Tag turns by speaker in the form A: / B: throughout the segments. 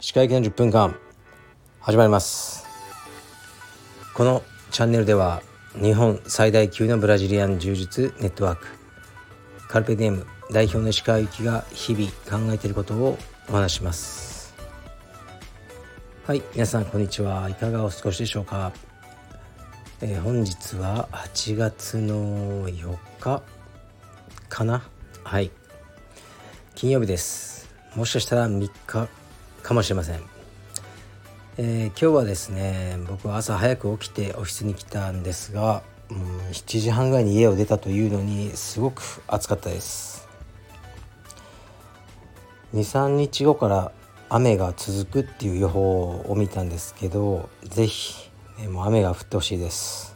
A: 歯科医の10分間始まります。このチャンネルでは日本最大級のブラジリアン柔術ネットワークカルペディエム代表の石川由紀が日々考えていることをお話します。はい皆さんこんにちは。いかがお過ごしでしょうか、えー、本日は8月の4日。かな？はい。金曜日です。もしかしたら3日かもしれません、えー、今日はですね僕は朝早く起きてオフィスに来たんですが、うん、7時半ぐらいに家を出たというのにすごく暑かったです。23日後から雨が続くっていう予報を見たんですけど是非、えー、もう雨が降ってほしいです、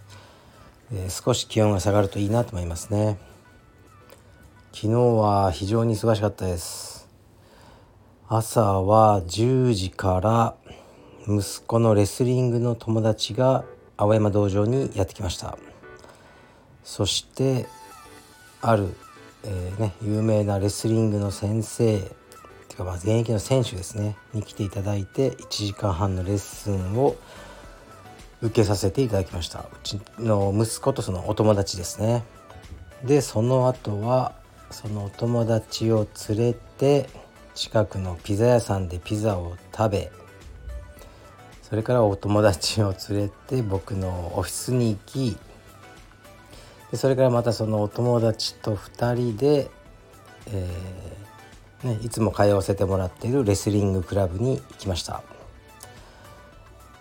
A: えー、少し気温が下がるといいなと思いますね。昨日は非常に忙しかったです。朝は10時から息子のレスリングの友達が青山道場にやってきました。そしてある、えー、ね、有名なレスリングの先生ていうかまあ現役の選手ですねに来ていただいて1時間半のレッスンを受けさせていただきました。うちの息子とそのお友達ですね。でその後はそのお友達を連れて近くのピザ屋さんでピザを食べそれからお友達を連れて僕のオフィスに行きでそれからまたそのお友達と2人で、えー、ね、いつも通わせてもらっているレスリングクラブに行きました。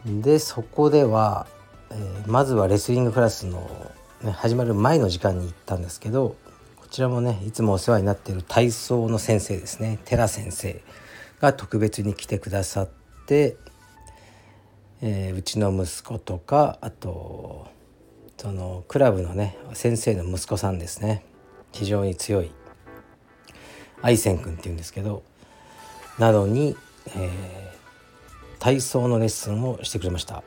A: でそこでは、えー、まずはレスリングクラスの、ね、始まる前の時間に行ったんですけどちらもねいつもお世話になっている体操の先生ですね。寺先生が特別に来てくださって、えー、うちの息子とかあとそのクラブのね先生の息子さんですね。非常に強い愛専君っていうんですけどなどに、えー、体操のレッスンをしてくれました。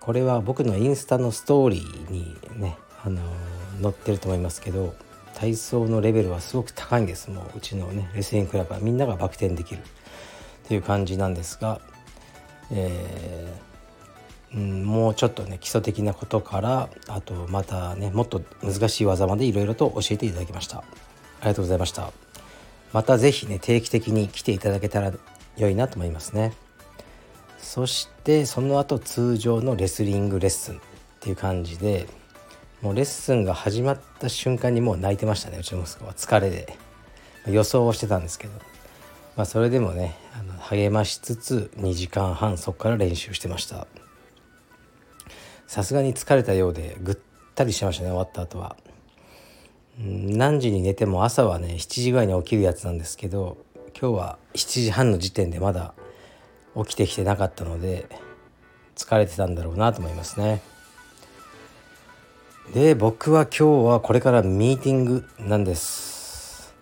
A: これは僕のインスタのストーリーにね、あのー、載ってると思いますけど体操のレベルはすごく高いんです。もううちのねレスリングクラブはみんながバク転できる。っていう感じなんですが、えー、うん、もうちょっとね基礎的なことからあとまたねもっと難しい技までいろいろと教えていただきました。ありがとうございました。また是非ね定期的に来ていただけたら良いなと思いますね。そしてその後通常のレスリングレッスンっていう感じでもうレッスンが始まった瞬間にもう泣いてましたねうちの息子は。疲れで。予想をしてたんですけど、まあ、それでもねあの励ましつつ2時間半そこから練習してました。さすがに疲れたようでぐったりしてましたね終わった後は。何時に寝ても朝はね7時ぐらいに起きるやつなんですけど今日は7時半の時点でまだ起きてきてなかったので疲れてたんだろうなと思いますね。で僕は今日はこれからミーティングなんです。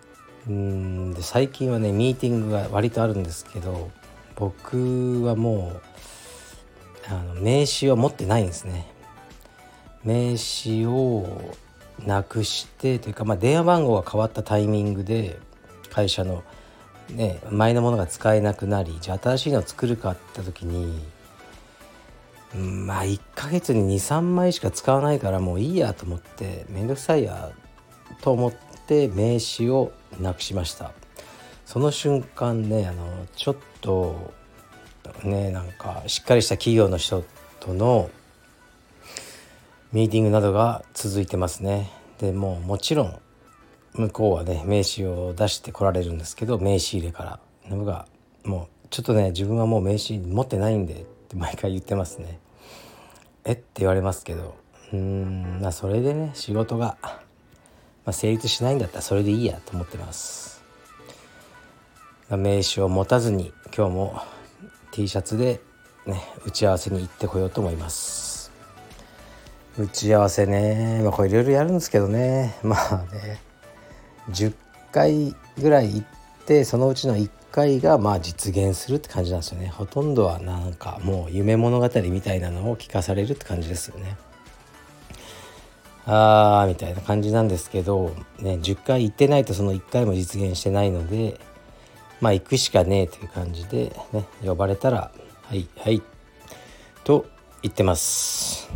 A: うんで最近はねミーティングが割とあるんですけど僕はもうあの名刺を持ってないんですね。名刺をなくしてというか、まあ、電話番号が変わったタイミングで会社の、ね、前のものが使えなくなりじゃあ新しいのを作るかって時にまあ1ヶ月に23枚しか使わないからもういいやと思って面倒くさいやと思って名刺をなくしました。その瞬間ねあのちょっとねなんかしっかりした企業の人とのミーティングなどが続いてますね。でもうもちろん向こうはね名刺を出してこられるんですけど名刺入れから。僕がもうちょっとね自分はもう名刺持ってないんでって毎回言ってますね。え？って言われますけどうんまあそれでね仕事が、まあ、成立しないんだったらそれでいいやと思ってます。名刺を持たずに今日も T シャツでね打ち合わせに行ってこようと思います。打ち合わせねまあこれいろいろやるんですけどねまあね10回ぐらい行ってそのうちの1回がまあ実現するって感じなんですよね。ほとんどはなんかもう夢物語みたいなのを聞かされるって感じですよね。あーみたいな感じなんですけど、ね、10回行ってないとその1回も実現してないのでまあ行くしかねえという感じで、ね、呼ばれたら「はいはい」と言ってます。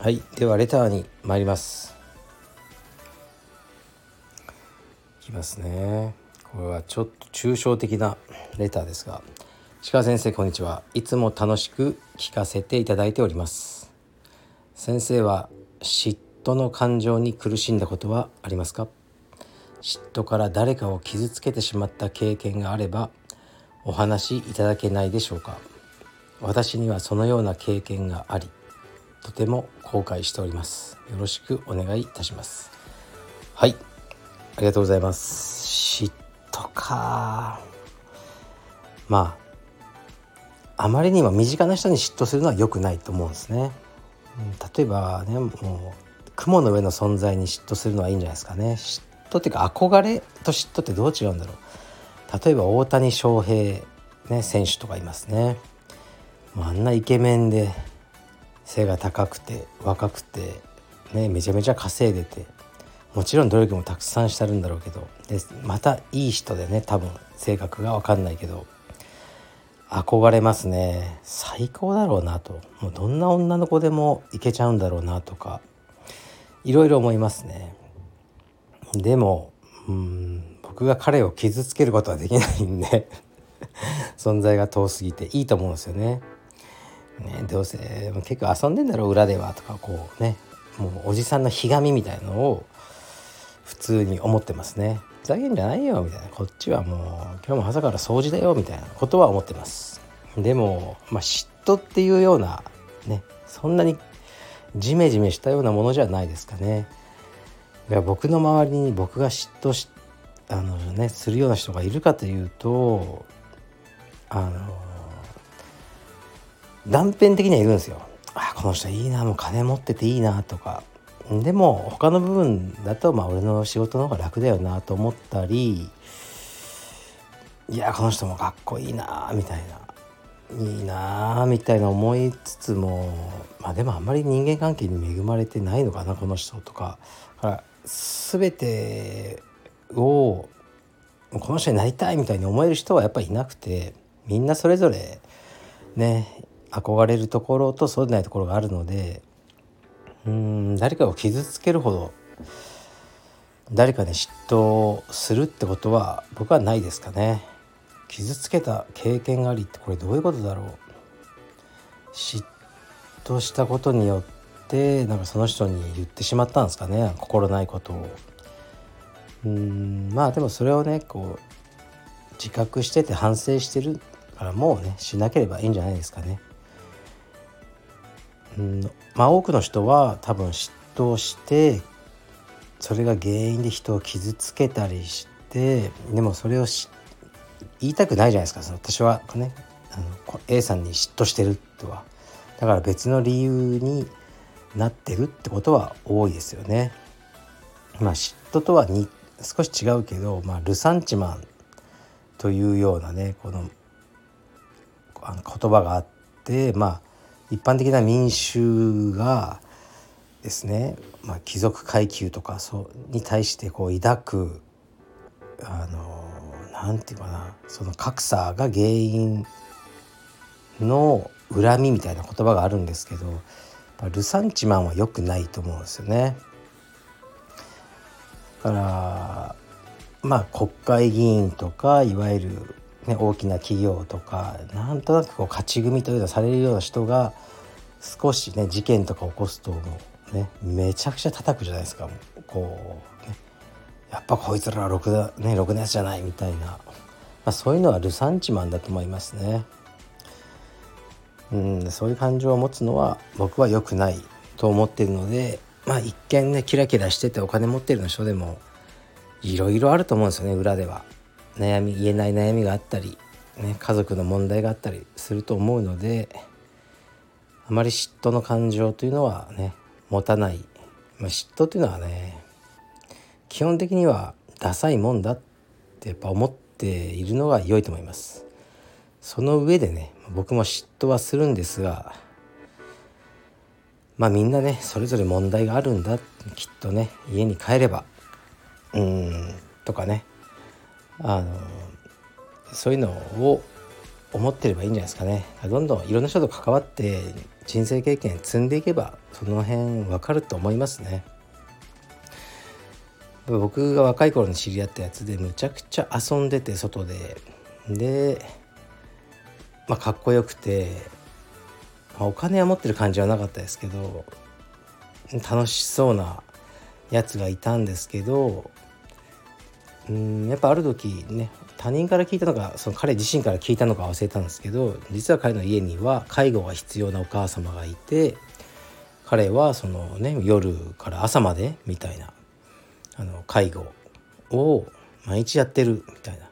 A: はいではレターに参ります。いきますね。これはちょっと抽象的なレターですが鹿先生こんにちは。いつも楽しく聞かせていただいております。先生は嫉妬の感情に苦しんだことはありますか？嫉妬から誰かを傷つけてしまった経験があればお話しいただけないでしょうか？私にはそのような経験がありとても後悔しております。よろしくお願いいたします。はい。ありがとうございます。嫉妬か。まああまりにも身近な人に嫉妬するのは良くないと思うんですね。例えばねもう雲の上の存在に嫉妬するのはいいんじゃないですかね。嫉妬っていうか憧れと嫉妬ってどう違うんだろう。例えば大谷翔平、ね、選手とかいますね。あんなイケメンで背が高くて若くて、ね、めちゃめちゃ稼いでてもちろん努力もたくさんしてるんだろうけどでまたいい人でね多分性格が分かんないけど憧れますね。最高だろうなと。もうどんな女の子でもいけちゃうんだろうなとかいろいろ思いますね。でもうん僕が彼を傷つけることはできないんで 存在が遠すぎていいと思うんですよね。ねどうせ結構遊んでんだろう裏ではとかこうねもうおじさんのひがみみたいのを普通に思ってますね。ふざけんじゃないよみたいなこっちはもう今日も朝から掃除だよみたいなことは思ってます。でも、まあ、嫉妬っていうようなねそんなにジメジメしたようなものじゃないですかね。いや僕の周りに僕が嫉妬しあの、ね、するような人がいるかというとあの断片的にはいるんですよ。あこの人いいなもう金持ってていいなとかでも他の部分だとまあ俺の仕事の方が楽だよなと思ったりいやこの人もかっこいいなみたいないいなみたいな思いつつもまあでもあんまり人間関係に恵まれてないのかなこの人とか。から全てをこの人になりたいみたいに思える人はやっぱりいなくてみんなそれぞれね憧れるところとそうでないところがあるのでうん誰かを傷つけるほど誰かに嫉妬するってことは僕はないですかね。傷つけた経験がありってこれどういうことだろう。嫉妬したことによってなんかその人に言ってしまったんですかね。心ないことを。うんまあでもそれをねこう自覚してて反省してるからもうねしなければいいんじゃないですかね。うん。まあ多くの人は多分嫉妬してそれが原因で人を傷つけたりしてでもそれを言いたくないじゃないですか。その私はねあの A さんに嫉妬してるとは。だから別の理由になってるってことは多いですよね。まあ嫉妬とはに少し違うけど、まあ、ルサンチマンというようなねこのあの言葉があってまあ一般的な民衆がですね、まあ、貴族階級とかそうに対してこう抱くあのなんていうかなその格差が原因の恨みみたいな言葉があるんですけどルサンチマンは良くないと思うんですよね。だからまあ国会議員とかいわゆる、ね、大きな企業とかなんとなくこう勝ち組というのされるような人が少しね事件とか起こすともうねめちゃくちゃ叩くじゃないですかこう、ね、やっぱこいつらはろくだ、ね、ろくなやつじゃないみたいな、まあ、そういうのはルサンチマンだと思いますね。うんそういう感情を持つのは僕は良くないと思ってるのでまあ一見ねキラキラしててお金持ってるの人でもいろいろあると思うんですよね裏では。悩み言えない悩みがあったり、ね、家族の問題があったりすると思うのであまり嫉妬の感情というのはね持たない、まあ、嫉妬というのはね基本的にはダサいもんだってやっぱ思っているのが良いと思います。その上でね僕も嫉妬はするんですがまあみんなねそれぞれ問題があるんだきっとね家に帰ればうんとかねあのそういうのを思ってればいいんじゃないですかね。どんどんいろんな人と関わって人生経験積んでいけばその辺わかると思いますね。僕が若い頃に知り合ったやつでむちゃくちゃ遊んでて外で。でまあかっこよくて、まあ、お金は持ってる感じはなかったですけど楽しそうなやつがいたんですけどうんやっぱある時ね他人から聞いたのかその彼自身から聞いたのか忘れたんですけど実は彼の家には介護が必要なお母様がいて彼はそのね夜から朝までみたいなあの介護を毎日やってるみたいな。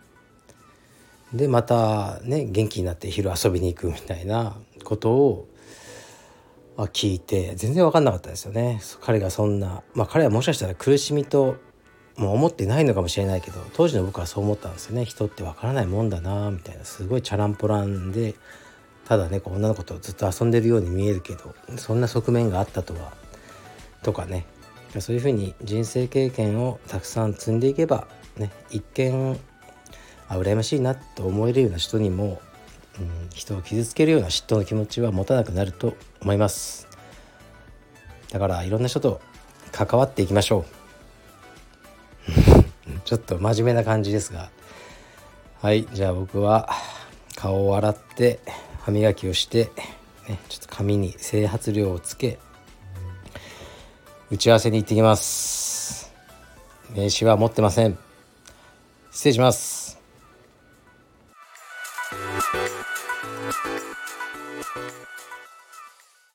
A: でまたね元気になって昼遊びに行くみたいなことを聞いて全然分かんなかったですよね彼がそんなまあ彼はもしかしたら苦しみともう思ってないのかもしれないけど当時の僕はそう思ったんですよね。人って分からないもんだなみたいな。すごいチャランポランでただね女の子とずっと遊んでるように見えるけどそんな側面があったとはとかね。そういうふうに人生経験をたくさん積んでいけばね一見あ羨ましいなと思えるような人にも、うん、人を傷つけるような嫉妬の気持ちは持たなくなると思います。だからいろんな人と関わっていきましょう。ちょっと真面目な感じですが。はいじゃあ僕は顔を洗って歯磨きをして、ね、ちょっと髪に整髪料をつけ打ち合わせに行ってきます。名刺は持ってません。失礼します。